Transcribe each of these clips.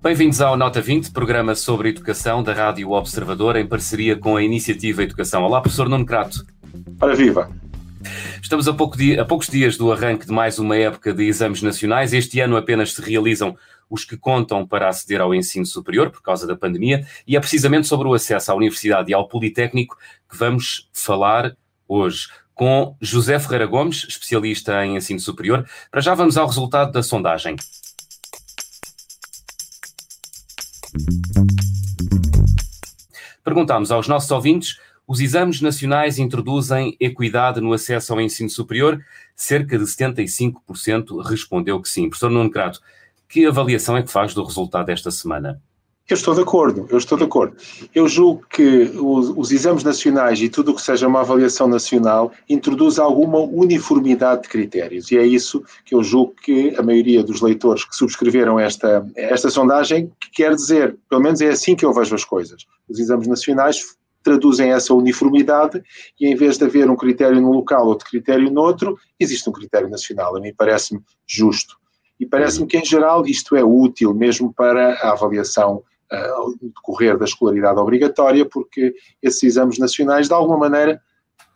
Bem-vindos ao Nota 20, programa sobre educação da Rádio Observador, em parceria com a Iniciativa Educação. Olá, professor Nuno Crato. Ora, viva! Estamos a, pouco dia, a poucos dias do arranque de mais uma época de exames nacionais. Este ano apenas se realizam os que contam para aceder ao ensino superior por causa da pandemia, e é precisamente sobre o acesso à universidade e ao Politécnico que vamos falar hoje com José Ferreira Gomes, especialista em ensino superior. Para já vamos ao resultado da sondagem. Perguntámos aos nossos ouvintes: os exames nacionais introduzem equidade no acesso ao ensino superior? Cerca de 75% respondeu que sim. Professor Nuno Crato, que avaliação é que faz do resultado desta semana? Eu estou de acordo, eu estou de acordo. Eu julgo que os, os, exames nacionais e tudo o que seja uma avaliação nacional introduz alguma uniformidade de critérios e é isso que eu julgo que a maioria dos leitores que subscreveram esta, esta sondagem quer dizer, pelo menos é assim que eu vejo as coisas. Os exames nacionais traduzem essa uniformidade e em vez de haver um critério no local, outro critério no outro, existe um critério nacional. A mim parece-me justo. E parece-me que, em geral, isto é útil mesmo para a avaliação uh, decorrer da escolaridade obrigatória, porque esses exames nacionais, de alguma maneira,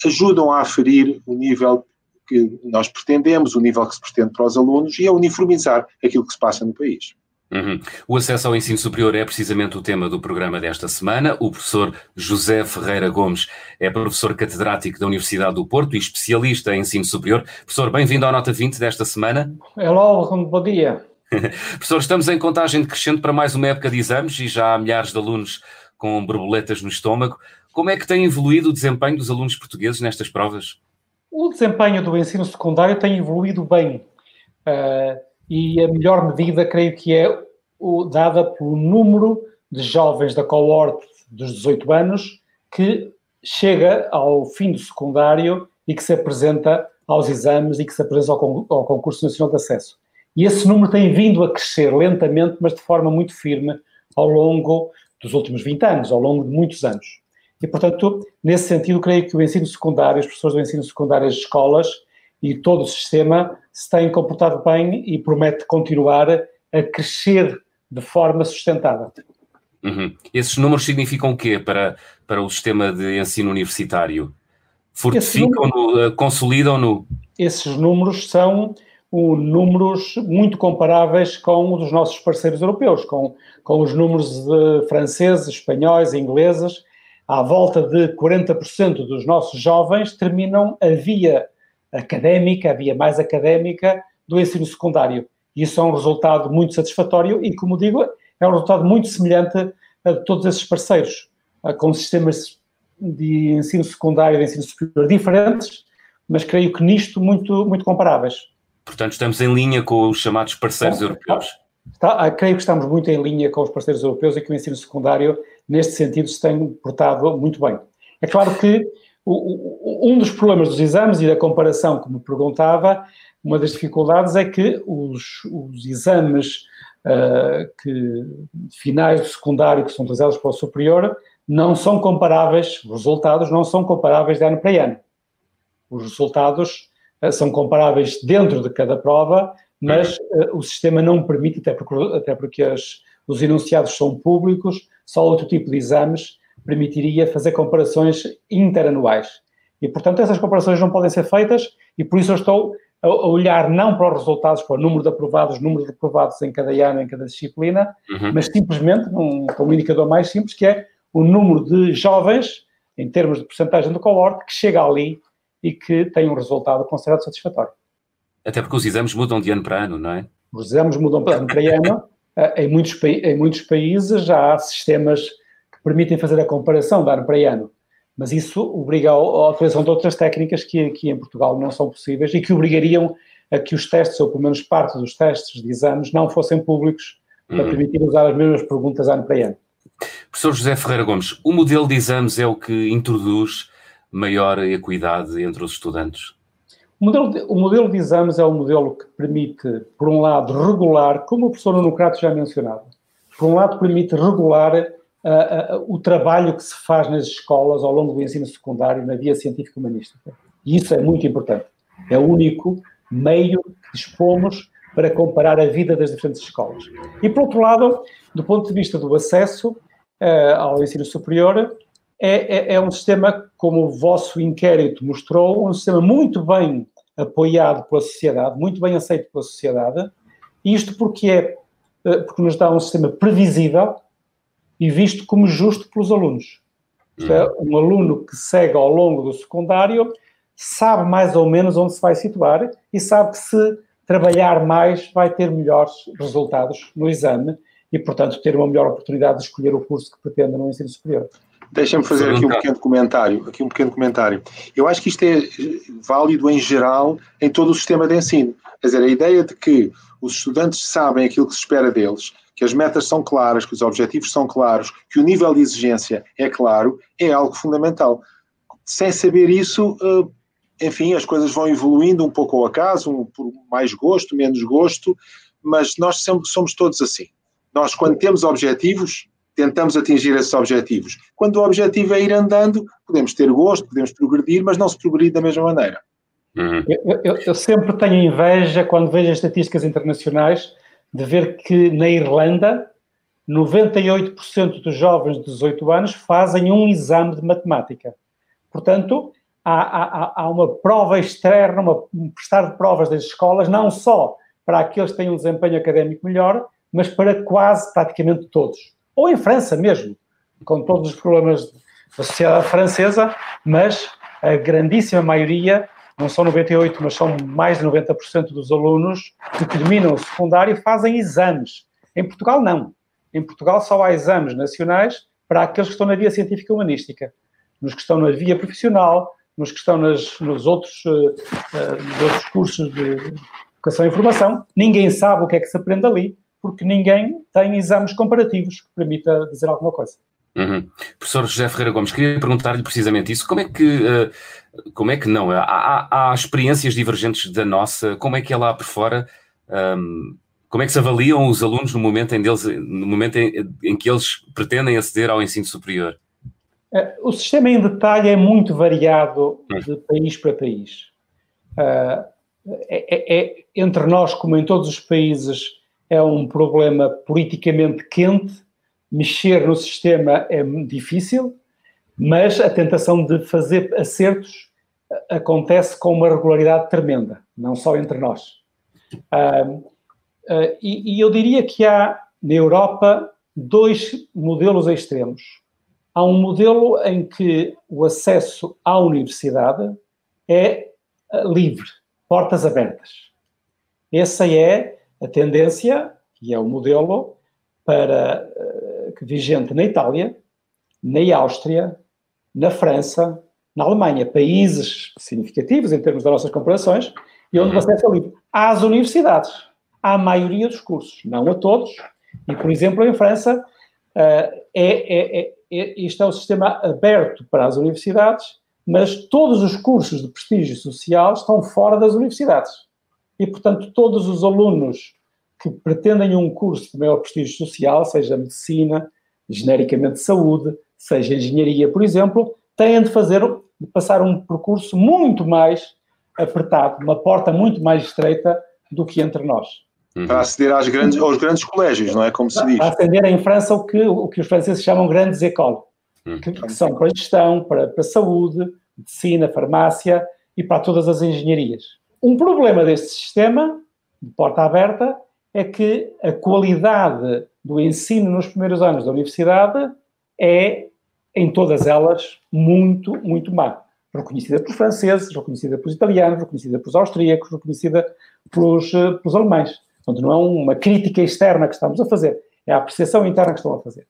ajudam a aferir o nível que nós pretendemos, o nível que se pretende para os alunos e a uniformizar aquilo que se passa no país. Uhum. O acesso ao ensino superior é precisamente o tema do programa desta semana. O professor José Ferreira Gomes é professor catedrático da Universidade do Porto e especialista em ensino superior. Professor, bem-vindo à Nota 20 desta semana. Olá, bom dia. Professor, estamos em contagem decrescente para mais uma época de exames e já há milhares de alunos com borboletas no estômago. Como é que tem evoluído o desempenho dos alunos portugueses nestas provas? O desempenho do ensino secundário tem evoluído bem. Uh, e a melhor medida, creio que é o, dada pelo número de jovens da cohorte dos 18 anos que chega ao fim do secundário e que se apresenta aos exames e que se apresenta ao, ao concurso nacional de acesso. E esse número tem vindo a crescer lentamente, mas de forma muito firme ao longo dos últimos 20 anos, ao longo de muitos anos. E, portanto, nesse sentido, creio que o ensino secundário, as pessoas do ensino secundário, as escolas e todo o sistema se têm comportado bem e promete continuar a crescer de forma sustentada. Uhum. Esses números significam o quê para, para o sistema de ensino universitário? Fortificam-no, eh, consolidam-no? Esses números são o, números muito comparáveis com os dos nossos parceiros europeus, com, com os números de franceses, espanhóis, ingleses. À volta de 40% dos nossos jovens terminam a via académica, a via mais académica do ensino secundário. Isso é um resultado muito satisfatório e, como digo, é um resultado muito semelhante a todos esses parceiros, com sistemas de ensino secundário e de ensino superior diferentes, mas creio que nisto muito, muito comparáveis. Portanto, estamos em linha com os chamados parceiros europeus. Está, ah, creio que estamos muito em linha com os parceiros europeus e que o ensino secundário, neste sentido, se tem portado muito bem. É claro que o, o, um dos problemas dos exames e da comparação me perguntava, uma das dificuldades é que os, os exames uh, que, finais do secundário que são utilizados para o superior não são comparáveis, os resultados não são comparáveis de ano para ano. Os resultados eh, são comparáveis dentro de cada prova, mas uh, o sistema não permite, até porque, até porque as, os enunciados são públicos, só outro tipo de exames permitiria fazer comparações interanuais. E, portanto, essas comparações não podem ser feitas e por isso eu estou a olhar não para os resultados, para o número de aprovados, número de aprovados em cada ano, em cada disciplina, uhum. mas simplesmente um, um indicador mais simples, que é o número de jovens, em termos de porcentagem do cohort, que chega ali e que tem um resultado considerado satisfatório. Até porque os exames mudam de ano para ano, não é? Os exames mudam de ano para ano. Eh, em muitos, em muitos países já há sistemas permitem fazer a comparação de ano para ano. Mas isso obriga à utilização de outras técnicas que aqui em Portugal não são possíveis e que obrigariam a que os testes, ou pelo menos parte dos testes de exames, não fossem públicos para uhum. permitir usar as mesmas perguntas ano para ano. Professor José Ferreira Gomes, o modelo de exames é o que introduz maior equidade entre os estudantes? O modelo, de, o modelo de exames é um modelo que permite, por um lado, regular, como o professor Nuno Crato já mencionava, por um lado permite regular uh, uh, o trabalho que se faz nas escolas ao longo do ensino secundário na via científica humanística. E isso é muito importante. É o único meio que dispomos para comparar a vida das diferentes escolas. E, por outro lado, do ponto de vista do acesso uh, ao ensino superior, é, é, é, um sistema, como o vosso inquérito mostrou, um sistema muito bem apoiado pela sociedade, muito bem aceito pela sociedade, isto porque é eh, porque nos dá um sistema previsível e visto como justo pelos alunos. Isto é, um aluno que segue ao longo do secundário sabe mais ou menos onde se vai situar e sabe que se trabalhar mais vai ter melhores resultados no exame e, portanto, ter uma melhor oportunidade de escolher o curso que pretende no ensino superior. Deixa-me fazer aqui um pequeno comentário. Aqui um pequeno comentário. Eu acho que isto é válido em geral em todo o sistema de ensino. Quer dizer, a ideia de que os estudantes sabem aquilo que se espera deles, que as metas são claras, que os objetivos são claros, que o nível de exigência é claro, é algo fundamental. Sem saber isso, eh, enfim, as coisas vão evoluindo um pouco ao acaso, um, por mais gosto, menos gosto, mas nós sempre somos todos assim. Nós, quando temos objetivos, tentamos atingir esses objetivos. Quando o objetivo é ir andando, podemos ter gosto, podemos progredir, mas não se progredir da mesma maneira. Uhum. Eu, eu, eu, sempre tenho inveja, quando vejo as estatísticas internacionais, de ver que na Irlanda 98% dos jovens de 18 anos fazem um exame de matemática. Portanto, há, há, há uma prova externa, uma, um prestar de provas das escolas, não só para aqueles que têm um desempenho académico melhor, mas para quase praticamente todos ou em França mesmo, com todos os problemas da sociedade francesa, mas a grandíssima maioria, não são 98, mas são mais de 90% dos alunos que terminam o secundário fazem exames. Em Portugal, não. Em Portugal só há exames nacionais para aqueles que estão na via científica humanística. Nos que estão na via profissional, nos que estão nas, nos, outros, uh, uh, outros cursos de educação e informação, ninguém sabe o que é que se aprende ali, porque ninguém tem exames comparativos que permita dizer alguma coisa. Uhum. Professor José Ferreira Gomes, queria perguntar-lhe precisamente isso. Como é que, uh, como é que não? Há, há, há, experiências divergentes da nossa, como é que é lá por fora? Um, como é que se avaliam os alunos no momento em, deles, no momento em, em que eles pretendem aceder ao ensino superior? Uh, o sistema em detalhe é muito variado uhum. de país para país. Uh, é, é, é, entre nós, como em todos os países, é um problema politicamente quente, mexer no sistema é difícil, mas a tentação de fazer acertos acontece com uma regularidade tremenda, não só entre nós. Uh, uh, e, e eu diria que há na Europa dois modelos extremos. Há um modelo em que o acesso à universidade é uh, livre, portas abertas. Essa é a tendência, e é o modelo, para, vigente na Itália, na Áustria, na França, na Alemanha, países significativos em termos das nossas comparações, e onde o acesso é livre. Às universidades, à maioria dos cursos, não a todos, e, por exemplo, em França, uh, é, é, é, é, este é um sistema aberto para as universidades, mas todos os cursos de prestígio social estão fora das universidades e, portanto, todos os alunos que pretendem um curso de maior prestígio social, seja medicina, genericamente saúde, seja engenharia, por exemplo, têm de fazer, de passar um percurso muito mais apertado, uma porta muito mais estreita do que entre nós. Uhum. Para aceder às grandes, aos grandes colégios, não é como se diz? Para aceder em França o que, o que os franceses chamam grandes écoles, uhum. que, que, são para gestão, para, para saúde, medicina, farmácia e para todas as engenharias. Um problema deste sistema, de porta aberta, é que a qualidade do ensino nos primeiros anos da universidade é, em todas elas, muito, muito má. Reconhecida pelos franceses, reconhecida pelos italianos, reconhecida pelos austríacos, reconhecida pelos, eh, pelos alemães. Portanto, não é uma crítica externa que estamos a fazer, é a apreciação interna que estão a fazer.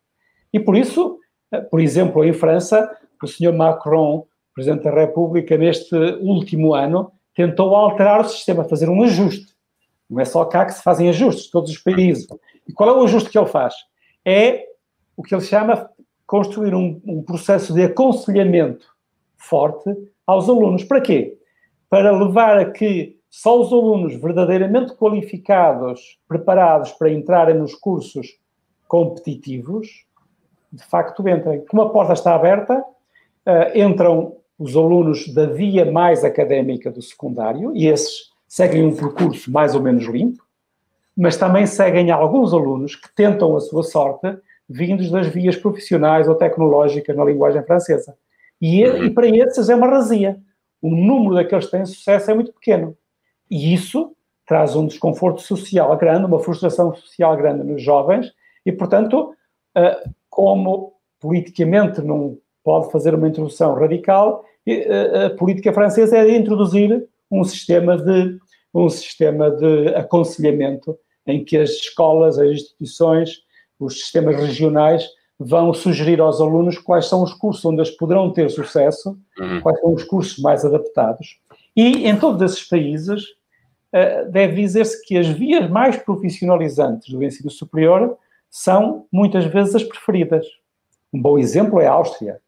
E por isso, eh, por exemplo, em França, o senhor Macron, Presidente da República, neste último ano, tentou alterar o sistema, fazer um ajuste. Não é só cá que se fazem ajustes, todos os países. E qual é o ajuste que ele faz? É o que ele chama construir um, um processo de aconselhamento forte aos alunos. Para quê? para levar a que só os alunos verdadeiramente qualificados, preparados para entrarem nos cursos competitivos, de facto entrem. Como a porta está aberta, uh, entram os alunos da via mais académica do secundário, e esses seguem um percurso mais ou menos limpo, mas também seguem alguns alunos que tentam a sua sorte vindos das vias profissionais ou tecnológicas na linguagem francesa. E, e para esses é uma razia. O número daqueles que têm sucesso é muito pequeno. E isso traz um desconforto social grande, uma frustração social grande nos jovens, e, portanto, eh, como politicamente não pode fazer uma introdução radical, eh, a política francesa é de introduzir um sistema de, um sistema de aconselhamento em que as escolas, as instituições, os sistemas regionais vão sugerir aos alunos quais são os cursos onde eles poderão ter sucesso, uhum. quais são os cursos mais adaptados. E em todos esses países uh, deve dizer-se que as vias mais profissionalizantes do ensino superior são muitas vezes as preferidas. Um bom exemplo é a Áustria.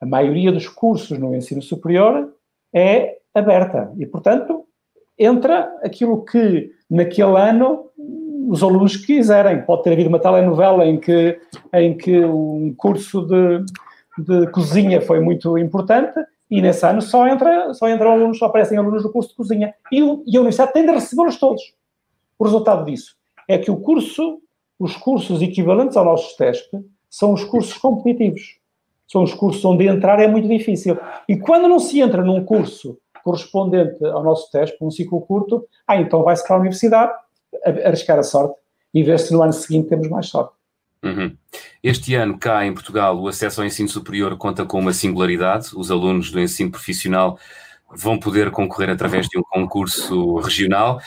A maioria dos cursos no ensino superior é aberta e, portanto, entra aquilo que naquele ano os alunos quiserem. Pode ter havido uma telenovela em que, em que um curso de, de cozinha foi muito importante e nesse ano só, entra, só entram alunos, só aparecem alunos do curso de cozinha. E, e a universidade tem de recebê-los todos. O resultado disso é que o curso, os cursos equivalentes ao nosso TESP, são os cursos competitivos. São os cursos onde entrar é muito difícil. E quando não se entra num curso correspondente ao nosso TESP, um ciclo curto, ah, então vai-se para a universidade arriscar a sorte e ver se no ano seguinte temos mais sorte. Uhum. Este ano, cá em Portugal, o acesso ao ensino superior conta com uma singularidade. Os alunos do ensino profissional vão poder concorrer através de um concurso regional.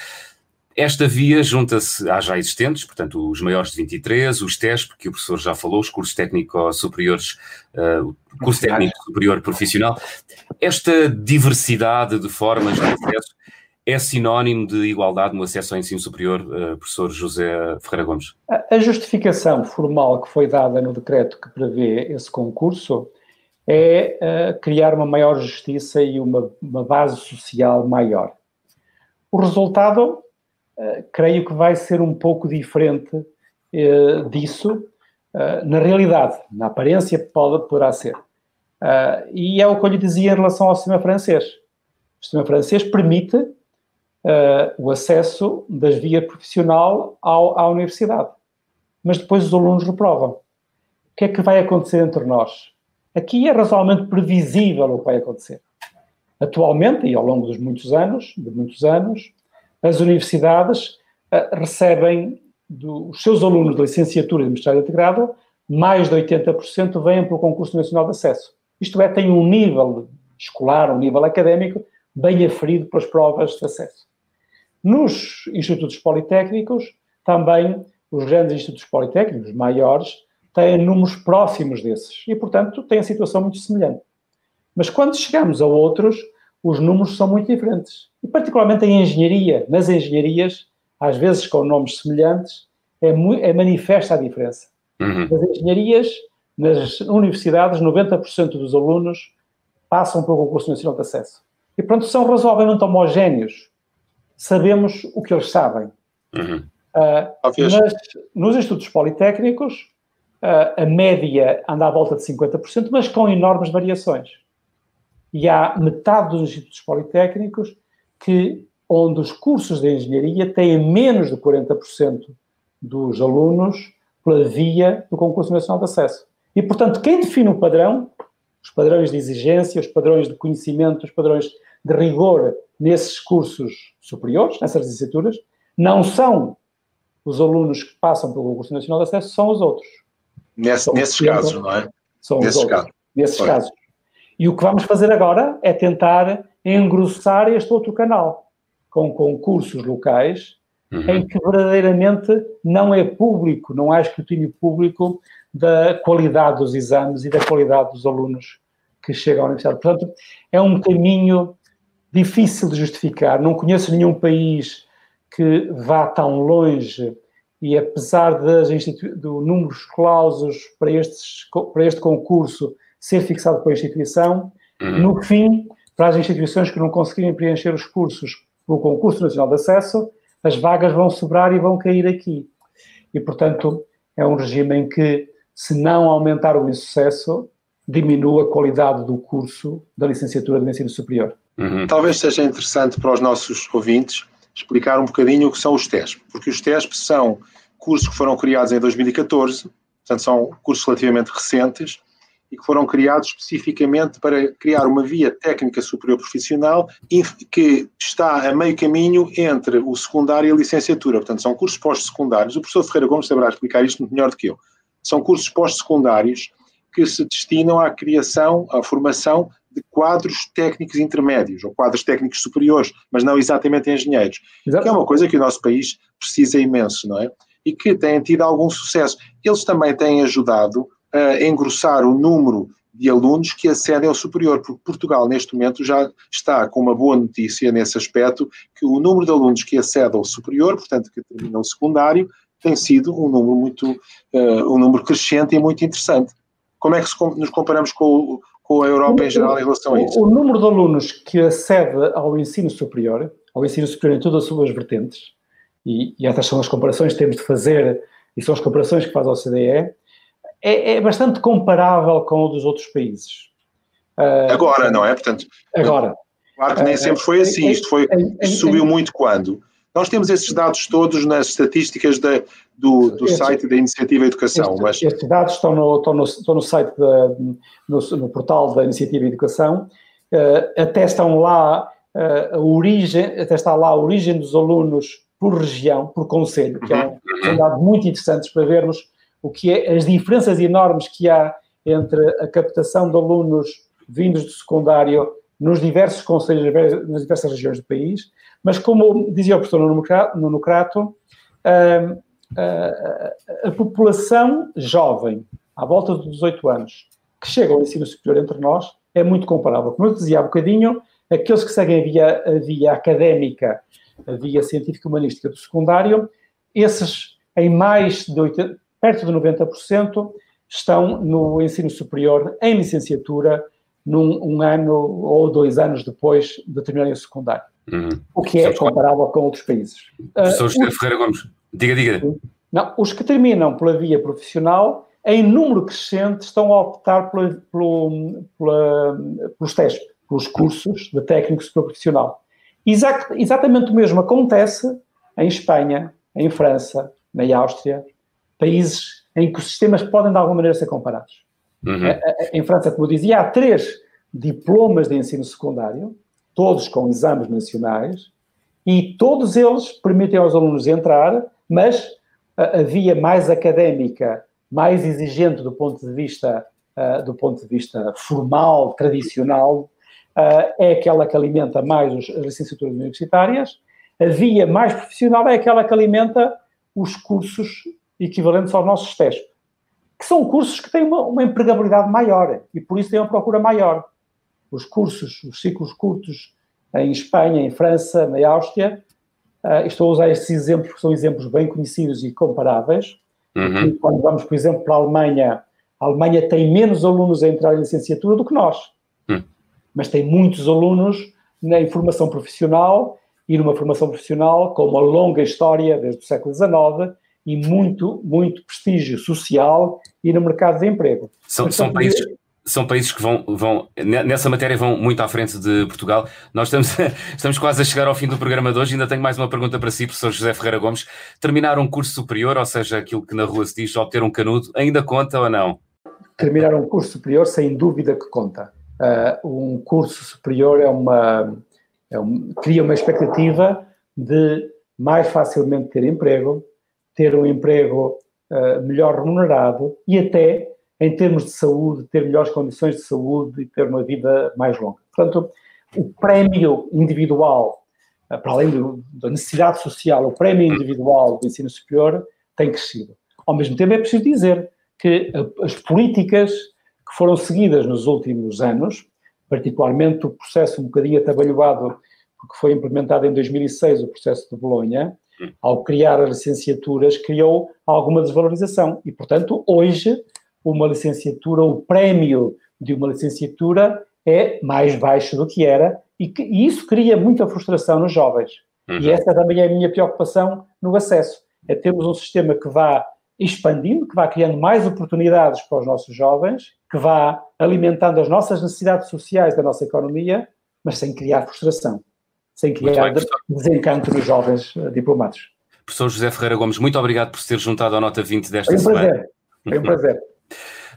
Esta via junta-se às já existentes, portanto, os maiores de 23, os TESP, que o professor já falou, os cursos técnico-superiores, uh, o curso técnico superior profissional. Esta diversidade de formas de acesso é sinónimo de igualdade no acesso ao ensino superior, uh, professor José Ferreira Gomes? A justificação formal que foi dada no decreto que prevê esse concurso é uh, criar uma maior justiça e uma, uma base social maior. O resultado, uh, creio que vai ser um pouco diferente uh, disso, na realidade, na aparência pode, poderá ser. e é o que eu lhe dizia em relação ao sistema francês. O sistema francês permite uh, o acesso das via profissional ao, à universidade. Mas depois os alunos reprovam. O que é que vai acontecer entre nós? Aqui é razoavelmente previsível o que vai acontecer. Atualmente, e ao longo dos muitos anos, de muitos anos, as universidades uh, recebem dos seus alunos de licenciatura e de mestrado integrado, mais de 80% vêm pelo concurso nacional de acesso. Isto é, tem um nível escolar, um nível académico bem aferido pelas provas de acesso. Nos institutos politécnicos, também os grandes institutos politécnicos, maiores, têm números próximos desses e, portanto, têm a situação muito semelhante. Mas quando chegamos a outros, os números são muito diferentes. E, particularmente em engenharia, nas engenharias, às vezes com nomes semelhantes, é, é manifesta a diferença. Uhum. Nas engenharias, nas universidades, 90% dos alunos passam pelo concurso nacional de acesso. E, portanto, são razoavelmente homogéneos sabemos o que eles sabem. Uhum. Uh, mas nos institutos politécnicos, uh, a média anda à volta de 50%, mas com enormes variações. E há metade dos institutos politécnicos que, onde os cursos de engenharia têm menos de 40% dos alunos pela via do concurso nacional de acesso. E, portanto, quem define o padrão, os padrões de exigência, os padrões de conhecimento, os padrões de rigor nesses cursos superiores, nessas licenciaturas, não são os alunos que passam pelo concurso nacional de acesso, são os outros. Nesse, nesses casos, não é? São nesses os outros. Casos. Nesses Foi. casos. E o que vamos fazer agora é tentar engrossar este outro canal, com concursos locais, uhum. em que verdadeiramente não é público, não há escrutínio público da qualidade dos exames e da qualidade dos alunos que chegam à universidade. Portanto, é um caminho difícil de justificar. Não conheço nenhum país que vá tão longe e apesar das do número de clausos para, estes, para este concurso ser fixado pela instituição, uhum. no fim para as instituições que não conseguirem preencher os cursos pelo Concurso Nacional de Acesso, as vagas vão sobrar e vão cair aqui. E, portanto, é um regime em que, se não aumentar o insucesso, diminui a qualidade do curso da licenciatura de ensino superior. Uhum. Talvez seja interessante para os nossos ouvintes explicar um bocadinho o que são os TESP, porque os TESP são cursos que foram criados em 2014, portanto são cursos relativamente recentes, e que foram criados especificamente para criar uma via técnica superior profissional que está a meio caminho entre o secundário e a licenciatura. Portanto, são cursos pós-secundários. O professor Ferreira Gomes saberá explicar isto melhor do que eu. São cursos pós-secundários que se destinam à criação, à formação de quadros técnicos intermédios ou quadros técnicos superiores, mas não exatamente engenheiros. Exato. Que é uma coisa que o nosso país precisa imenso, não é? E que têm tido algum sucesso. Eles também têm ajudado a engrossar o número de alunos que acedem ao superior, porque Portugal, neste momento, já está com uma boa notícia nesse aspecto, que o número de alunos que acedem ao superior, portanto, que terminam o secundário, tem sido um número muito, uh, um número crescente e muito interessante. Como é que nos comparamos com, com a Europa em geral em relação a isso? O, o número de alunos que acede ao ensino superior, ao ensino superior em todas as suas vertentes, e, e estas são as comparações que temos de fazer, e são as comparações que faz a OCDE, é, é bastante comparável com o dos outros países. Uh, agora, não é? Portanto, agora. Claro que nem uh, sempre foi assim. Isto, foi, isto subiu muito quando? Nós temos esses dados todos nas estatísticas da, do, do estes, site da Iniciativa Educação. Estes, mas... estes dados estão no, estão no, estão no site, da, no, no, portal da Iniciativa Educação. Uh, até estão lá uh, a origem, até está lá a origem dos alunos por região, por conselho, que é um, um dado muito interessante para vermos o que é as diferenças enormes que há entre a captação de alunos vindos do secundário nos diversos conselhos, nas diversas regiões do país, mas como dizia o professor Nuno Crato, a, a, a, população jovem, à volta dos 18 anos, que chega ao ensino superior entre nós, é muito comparável. Como eu dizia há bocadinho, aqueles que seguem a via, a via académica, a via científico-humanística do secundário, esses em mais de 80, perto de 90% estão no ensino superior, em licenciatura, num um ano ou dois anos depois de terminarem o secundário. Uhum. O que é comparável com outros países. Professor uh, José Ferreira Gomes, diga, diga. Não, os que terminam pela via profissional, em número crescente, estão a optar pela, pela, pela, pelos testes, pelos cursos de técnico profissional. Exato, exatamente o mesmo acontece em Espanha, em França, na Áustria, países em que os sistemas podem de alguma maneira ser comparados. Uhum. Em França, como eu dizia, há três diplomas de ensino secundário, todos com exames nacionais, e todos eles permitem aos alunos entrar, mas a, via mais académica, mais exigente do ponto de vista, uh, do ponto de vista formal, tradicional, uh, é aquela que alimenta mais os, as licenciaturas universitárias. A via mais profissional é aquela que alimenta os cursos equivalentes aos nossos testes, que são cursos que têm uma, uma empregabilidade maior e por isso têm uma procura maior. Os cursos, os ciclos curtos em Espanha, em França, na Áustria, uh, estou a usar estes exemplos porque são exemplos bem conhecidos e comparáveis. Uhum. E quando vamos, por exemplo, para a Alemanha, a Alemanha tem menos alunos a entrar em licenciatura do que nós, uhum. mas tem muitos alunos na formação profissional e numa formação profissional com uma longa história desde o século XIX e muito, muito prestígio social e no mercado de emprego. São, são países, são países que vão, vão, nessa matéria, vão muito à frente de Portugal. Nós estamos, estamos quase a chegar ao fim do programa de hoje. Ainda tenho mais uma pergunta para si, professor José Ferreira Gomes. Terminar um curso superior, ou seja, aquilo que na rua se diz, obter um canudo, ainda conta ou não? Terminar um curso superior, sem dúvida que conta. Uh, um curso superior é uma, é um, cria uma expectativa de mais facilmente ter emprego, ter um emprego uh, melhor remunerado e até, em termos de saúde, ter melhores condições de saúde e ter uma vida mais longa. Portanto, o prémio individual, uh, para além do, da necessidade social, o prémio individual do ensino superior tem crescido. Ao mesmo tempo, é preciso dizer que as políticas que foram seguidas nos últimos anos, particularmente o processo um bocadinho atabalhoado, que foi implementado em 2006, o processo de Bolonha, ao criar as licenciaturas, criou alguma desvalorização. E, portanto, hoje, uma licenciatura, o prémio de uma licenciatura é mais baixo do que era e, que, e isso cria muita frustração nos jovens. Uhum. E essa também é a minha preocupação no acesso. É termos um sistema que vá expandindo, que vá criando mais oportunidades para os nossos jovens, que vá alimentando as nossas necessidades sociais da nossa economia, mas sem criar frustração, sem criar desencanto nos jovens uh, diplomados. Professor José Ferreira Gomes, muito obrigado por se ter juntado à nota 20 desta Foi um semana. Prazer. Foi um prazer.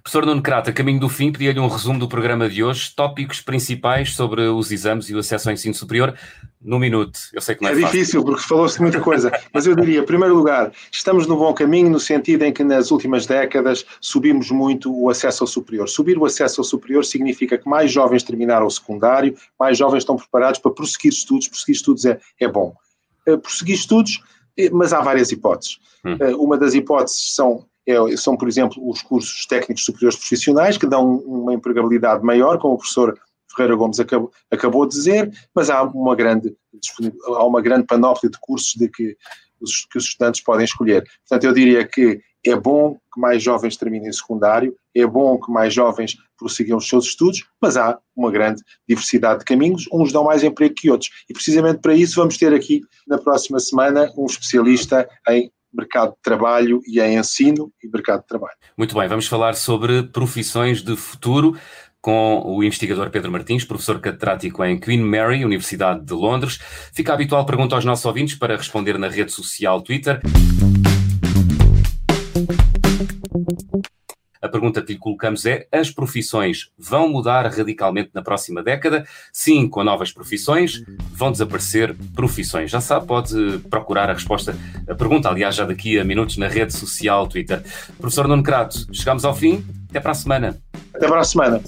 Professor Nuno Crata, caminho do fim, pedia-lhe um resumo do programa de hoje, tópicos principais sobre os exames e o acesso ao ensino superior, no minuto. Eu sei que não é, é difícil, porque falou-se muita coisa, mas eu diria, em primeiro lugar, estamos no bom caminho no sentido em que nas últimas décadas subimos muito o acesso ao superior. Subir o acesso ao superior significa que mais jovens terminaram o secundário, mais jovens estão preparados para prosseguir estudos. Prosseguir estudos é, é bom. Uh, prosseguir estudos, eh, mas há várias hipóteses. Uh, uma das hipóteses são é, são, por exemplo, os cursos técnicos superiores profissionais, que dão uma empregabilidade maior, como o professor Ferreira Gomes acabou, acabou de dizer, mas há uma grande, há uma grande panóplia de cursos de que os, que os estudantes podem escolher. Portanto, eu diria que é bom que mais jovens terminem secundário, é bom que mais jovens prossigam os seus estudos, mas há uma grande diversidade de caminhos, uns dão mais emprego que outros. E precisamente para isso vamos ter aqui na próxima semana um especialista em mercado de trabalho e em ensino e mercado de trabalho. Muito bem, vamos falar sobre profissões de futuro com o investigador Pedro Martins, professor catedrático em Queen Mary, Universidade de Londres. Fica habitual pergunta aos nossos ouvintes para responder na rede social Twitter. A pergunta que lhe colocamos é: as profissões vão mudar radicalmente na próxima década? Sim, com novas profissões, vão desaparecer profissões. Já sabe, pode procurar a resposta à pergunta, aliás, já daqui a minutos na rede social Twitter. Professor Nuno Crato, chegamos ao fim. Até para a semana. Até para a semana.